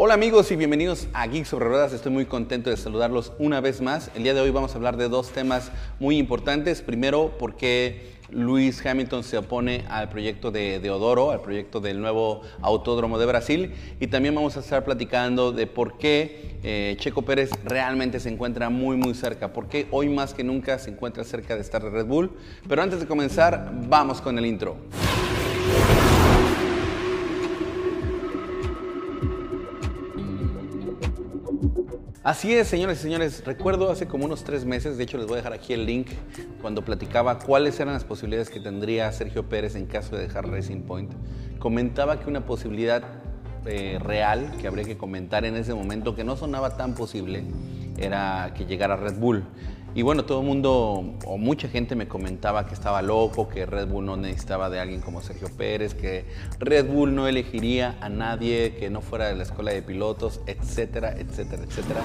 Hola amigos y bienvenidos a Geek sobre Ruedas. Estoy muy contento de saludarlos una vez más. El día de hoy vamos a hablar de dos temas muy importantes. Primero, por qué Luis Hamilton se opone al proyecto de Deodoro, al proyecto del nuevo autódromo de Brasil. Y también vamos a estar platicando de por qué eh, Checo Pérez realmente se encuentra muy, muy cerca. Por qué hoy más que nunca se encuentra cerca de estar de Red Bull. Pero antes de comenzar, vamos con el intro. Así es, señores y señores. Recuerdo hace como unos tres meses, de hecho les voy a dejar aquí el link, cuando platicaba cuáles eran las posibilidades que tendría Sergio Pérez en caso de dejar Racing Point. Comentaba que una posibilidad eh, real que habría que comentar en ese momento, que no sonaba tan posible, era que llegara Red Bull. Y bueno, todo el mundo o mucha gente me comentaba que estaba loco, que Red Bull no necesitaba de alguien como Sergio Pérez, que Red Bull no elegiría a nadie que no fuera de la escuela de pilotos, etcétera, etcétera, etcétera.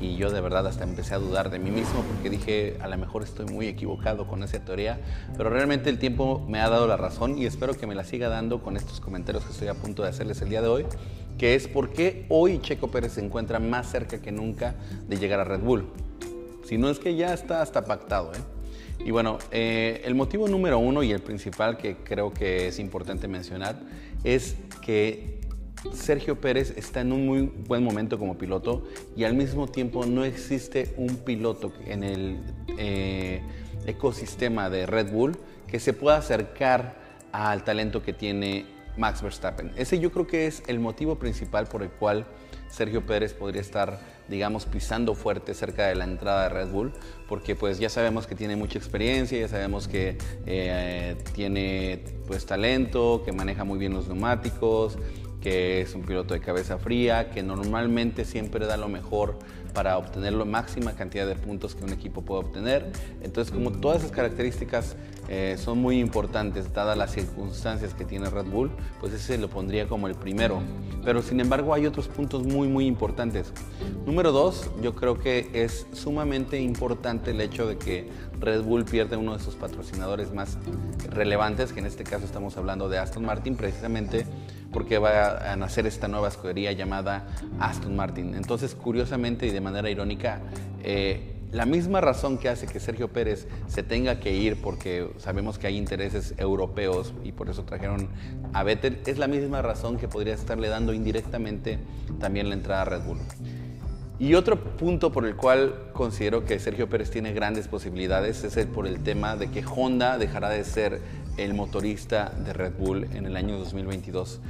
Y yo de verdad hasta empecé a dudar de mí mismo porque dije, a lo mejor estoy muy equivocado con esa teoría, pero realmente el tiempo me ha dado la razón y espero que me la siga dando con estos comentarios que estoy a punto de hacerles el día de hoy, que es por qué hoy Checo Pérez se encuentra más cerca que nunca de llegar a Red Bull. Si no es que ya está hasta pactado. ¿eh? Y bueno, eh, el motivo número uno y el principal que creo que es importante mencionar es que Sergio Pérez está en un muy buen momento como piloto y al mismo tiempo no existe un piloto en el eh, ecosistema de Red Bull que se pueda acercar al talento que tiene Max Verstappen. Ese yo creo que es el motivo principal por el cual Sergio Pérez podría estar, digamos, pisando fuerte cerca de la entrada de Red Bull, porque pues ya sabemos que tiene mucha experiencia, ya sabemos que eh, tiene pues talento, que maneja muy bien los neumáticos, que es un piloto de cabeza fría, que normalmente siempre da lo mejor para obtener la máxima cantidad de puntos que un equipo puede obtener. Entonces, como todas esas características eh, son muy importantes, dadas las circunstancias que tiene Red Bull, pues ese lo pondría como el primero. Pero sin embargo hay otros puntos muy, muy importantes. Número dos, yo creo que es sumamente importante el hecho de que Red Bull pierde uno de sus patrocinadores más relevantes, que en este caso estamos hablando de Aston Martin, precisamente porque va a nacer esta nueva escudería llamada Aston Martin. Entonces, curiosamente y de manera irónica, eh, la misma razón que hace que Sergio Pérez se tenga que ir, porque sabemos que hay intereses europeos y por eso trajeron a Vettel, es la misma razón que podría estarle dando indirectamente también la entrada a Red Bull. Y otro punto por el cual considero que Sergio Pérez tiene grandes posibilidades es por el tema de que Honda dejará de ser el motorista de Red Bull en el año 2022.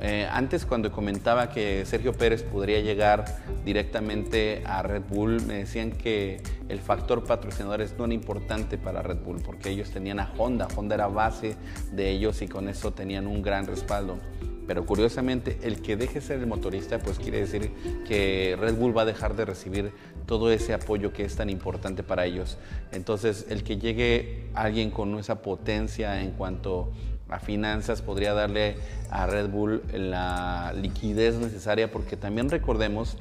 Eh, antes cuando comentaba que Sergio Pérez podría llegar directamente a Red Bull, me decían que el factor patrocinadores no era importante para Red Bull porque ellos tenían a Honda, Honda era base de ellos y con eso tenían un gran respaldo. Pero curiosamente, el que deje ser el motorista, pues quiere decir que Red Bull va a dejar de recibir todo ese apoyo que es tan importante para ellos. Entonces, el que llegue alguien con esa potencia en cuanto a finanzas podría darle a Red Bull la liquidez necesaria, porque también recordemos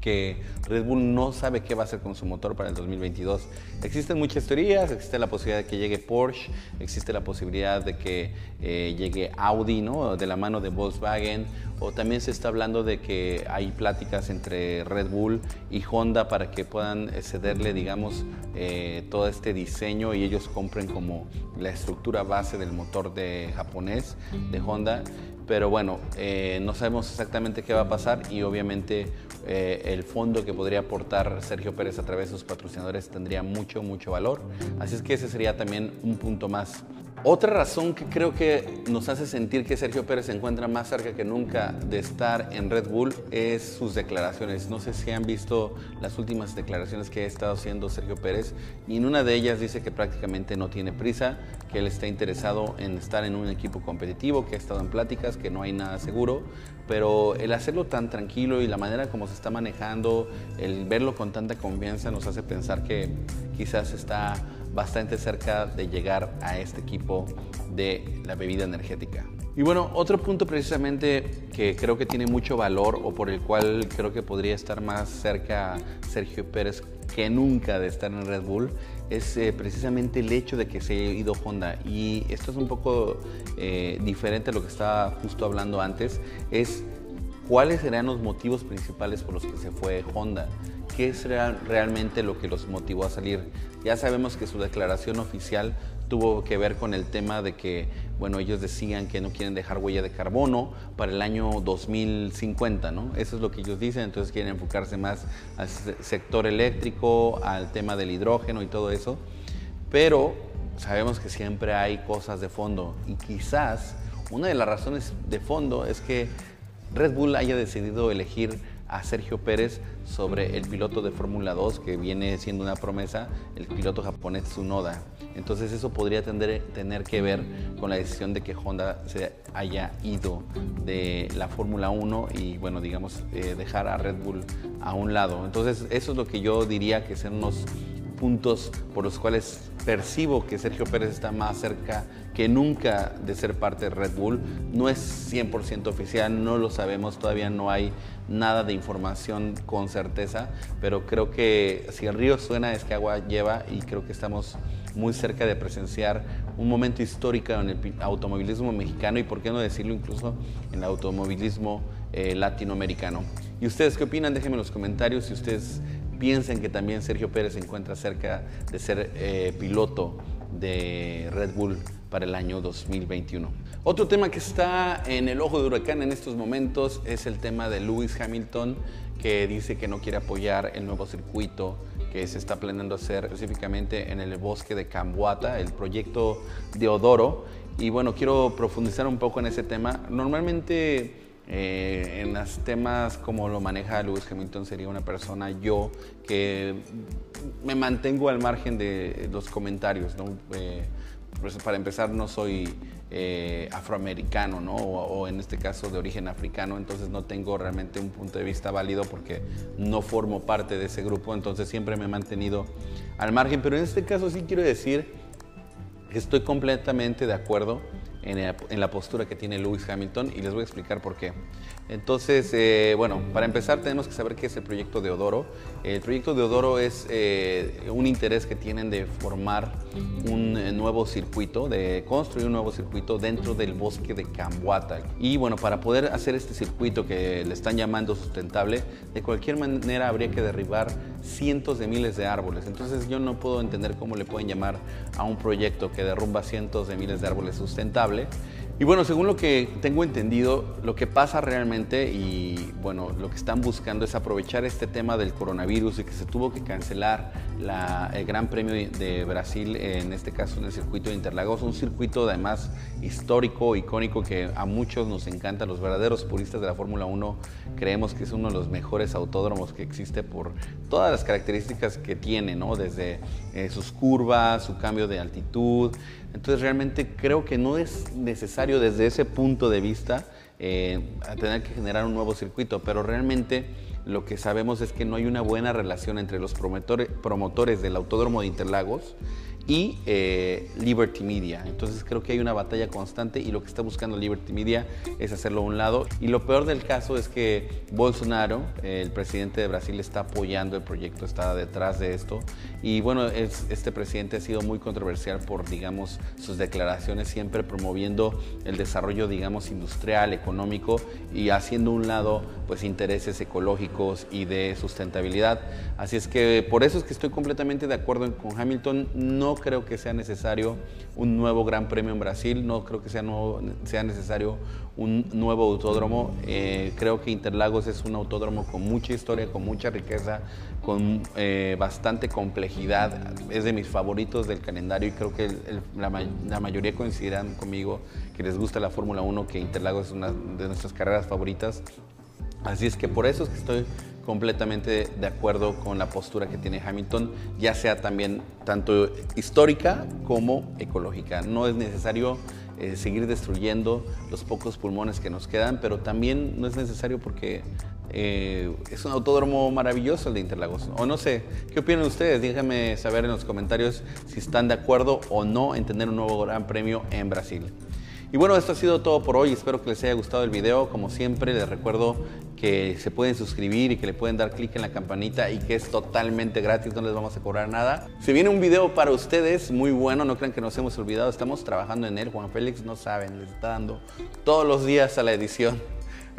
que Red Bull no sabe qué va a hacer con su motor para el 2022. Existen muchas teorías, existe la posibilidad de que llegue Porsche, existe la posibilidad de que eh, llegue Audi, ¿no? De la mano de Volkswagen, o también se está hablando de que hay pláticas entre Red Bull y Honda para que puedan cederle, digamos, eh, todo este diseño y ellos compren como la estructura base del motor de japonés de Honda pero bueno, eh, no sabemos exactamente qué va a pasar y obviamente eh, el fondo que podría aportar Sergio Pérez a través de sus patrocinadores tendría mucho, mucho valor. Así es que ese sería también un punto más otra razón que creo que nos hace sentir que Sergio Pérez se encuentra más cerca que nunca de estar en Red Bull es sus declaraciones. No sé si han visto las últimas declaraciones que ha estado haciendo Sergio Pérez y en una de ellas dice que prácticamente no tiene prisa, que él está interesado en estar en un equipo competitivo, que ha estado en pláticas, que no hay nada seguro, pero el hacerlo tan tranquilo y la manera como se está manejando, el verlo con tanta confianza nos hace pensar que quizás está bastante cerca de llegar a este equipo de la bebida energética. Y bueno, otro punto precisamente que creo que tiene mucho valor o por el cual creo que podría estar más cerca Sergio Pérez que nunca de estar en Red Bull es eh, precisamente el hecho de que se haya ido Honda. Y esto es un poco eh, diferente a lo que estaba justo hablando antes. Es cuáles serían los motivos principales por los que se fue Honda. ¿Qué es realmente lo que los motivó a salir? Ya sabemos que su declaración oficial tuvo que ver con el tema de que, bueno, ellos decían que no quieren dejar huella de carbono para el año 2050, ¿no? Eso es lo que ellos dicen, entonces quieren enfocarse más al sector eléctrico, al tema del hidrógeno y todo eso. Pero sabemos que siempre hay cosas de fondo y quizás una de las razones de fondo es que Red Bull haya decidido elegir a Sergio Pérez sobre el piloto de Fórmula 2 que viene siendo una promesa, el piloto japonés Tsunoda. Entonces eso podría tener, que ver con la decisión de que Honda se haya ido de la Fórmula 1 y bueno, digamos, eh, dejar a Red Bull a un lado. Entonces eso es lo que yo diría que son unos puntos por los cuales percibo que Sergio Pérez está más cerca que nunca de ser parte de Red Bull. No es 100% oficial, no lo sabemos, todavía no hay nada de información con certeza, pero creo que si el río suena es que agua lleva y creo que estamos muy cerca de presenciar un momento histórico en el automovilismo mexicano y por qué no decirlo incluso en el automovilismo eh, latinoamericano. ¿Y ustedes qué opinan? Déjenme en los comentarios si ustedes piensen que también Sergio Pérez se encuentra cerca de ser eh, piloto de Red Bull para el año 2021. Otro tema que está en el ojo de huracán en estos momentos es el tema de Lewis Hamilton, que dice que no quiere apoyar el nuevo circuito que se está planeando hacer específicamente en el bosque de Camboata, el proyecto de Odoro. Y bueno, quiero profundizar un poco en ese tema. Normalmente eh, en los temas como lo maneja Lewis Hamilton sería una persona yo que me mantengo al margen de los comentarios, ¿no? Eh, pues para empezar no soy eh, afroamericano, ¿no? O, en este caso de origen africano, entonces no tengo realmente un punto de vista válido porque no formo parte de ese grupo, entonces siempre me he mantenido al margen, pero en este caso sí quiero decir que estoy completamente de acuerdo en la, postura que tiene Lewis Hamilton y les voy a explicar por qué. Entonces, eh, bueno, para empezar tenemos que saber qué es el proyecto de Odoro. El proyecto de Odoro es eh, un interés que tienen de formar un eh, nuevo circuito, de construir un nuevo circuito dentro del bosque de Camboata. Y bueno, para poder hacer este circuito que le están llamando sustentable, de cualquier manera habría que derribar cientos de miles de árboles. Entonces yo no puedo entender cómo le pueden llamar a un proyecto que derrumba cientos de miles de árboles sustentable y bueno, según lo que tengo entendido, lo que pasa realmente y bueno, lo que están buscando es aprovechar este tema del coronavirus y que se tuvo que cancelar el Gran Premio de Brasil, en este caso en el circuito de Interlagos, un circuito además histórico, icónico que a muchos nos encanta, los verdaderos puristas de la Fórmula 1 creemos que es uno de los mejores autódromos que existe por todas las características que tiene, ¿no? Desde eh, sus curvas, su cambio de altitud, entonces realmente creo que no es necesario desde ese punto de vista eh, tener que generar un nuevo circuito, pero realmente lo que sabemos es que no hay una buena relación entre los promotores del Autódromo de Interlagos y eh, Liberty Media. Entonces creo que hay una batalla constante y lo que está buscando Liberty Media es hacerlo a un lado. Y lo peor del caso es que Bolsonaro, el presidente de Brasil, está apoyando el proyecto, está detrás de esto. Y bueno, este presidente ha sido muy controversial por, digamos, sus declaraciones, siempre promoviendo el desarrollo, digamos, industrial, económico y haciendo un lado, pues, intereses ecológicos y de sustentabilidad. Así es que por eso es que estoy completamente de acuerdo con Hamilton. No creo que sea necesario un nuevo Gran Premio en Brasil, no creo que sea, sea necesario un nuevo autódromo. Eh, creo que Interlagos es un autódromo con mucha historia, con mucha riqueza, con eh, bastante complejidad. Es de mis favoritos del calendario y creo que la, la, mayoría coincidirán conmigo que les gusta la Fórmula 1, que Interlagos es una de nuestras carreras favoritas. Así es que por eso es que estoy completamente de acuerdo con la postura que tiene Hamilton, ya sea también tanto histórica como ecológica. No es necesario eh, seguir destruyendo los pocos pulmones que nos quedan, pero también no es necesario porque eh, es un autódromo maravilloso el de Interlagos. O no sé, ¿qué opinan ustedes? Déjenme saber en los comentarios si están de acuerdo o no en tener un nuevo Gran Premio en Brasil. Y bueno, esto ha sido todo por hoy. Espero que les haya gustado el video. Como siempre, les recuerdo que se pueden suscribir y que le pueden dar clic en la campanita y que es totalmente gratis, no les vamos a cobrar nada. Se viene un video para ustedes muy bueno, no crean que nos hemos olvidado, estamos trabajando en él. Juan Félix no saben, les está dando todos los días a la edición.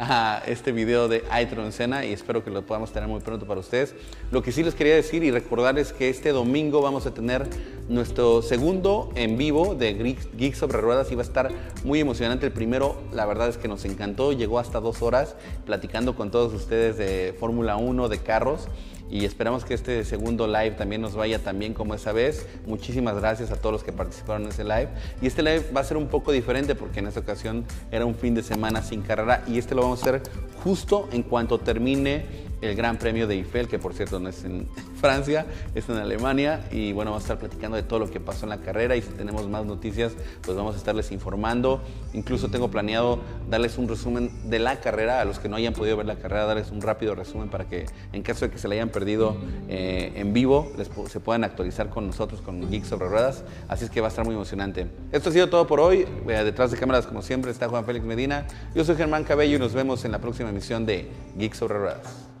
A este video de Aitron Cena y espero que lo podamos tener muy pronto para ustedes. Lo que sí les quería decir y recordarles que este domingo vamos a tener nuestro segundo en vivo de Geeks sobre Ruedas y va a estar muy emocionante. El primero, la verdad es que nos encantó, llegó hasta dos horas platicando con todos ustedes de Fórmula 1, de carros y esperamos que este segundo live también nos vaya tan bien como esa vez. Muchísimas gracias a todos los que participaron en ese live. Y este live va a ser un poco diferente porque en esta ocasión era un fin de semana sin carrera y este lo vamos a hacer justo en cuanto termine el Gran Premio de Eiffel, que por cierto no es en Francia, es en Alemania. Y bueno, vamos a estar platicando de todo lo que pasó en la carrera y si tenemos más noticias, pues vamos a estarles informando. Incluso tengo planeado darles un resumen de la carrera, a los que no hayan podido ver la carrera, darles un rápido resumen para que en caso de que se la hayan perdido eh, en vivo, se puedan actualizar con nosotros, con Geeks sobre Ruedas. Así es que va a estar muy emocionante. Esto ha sido todo por hoy. Eh, detrás de cámaras, como siempre, está Juan Félix Medina. Yo soy Germán Cabello y nos vemos en la próxima emisión de Geeks sobre Ruedas.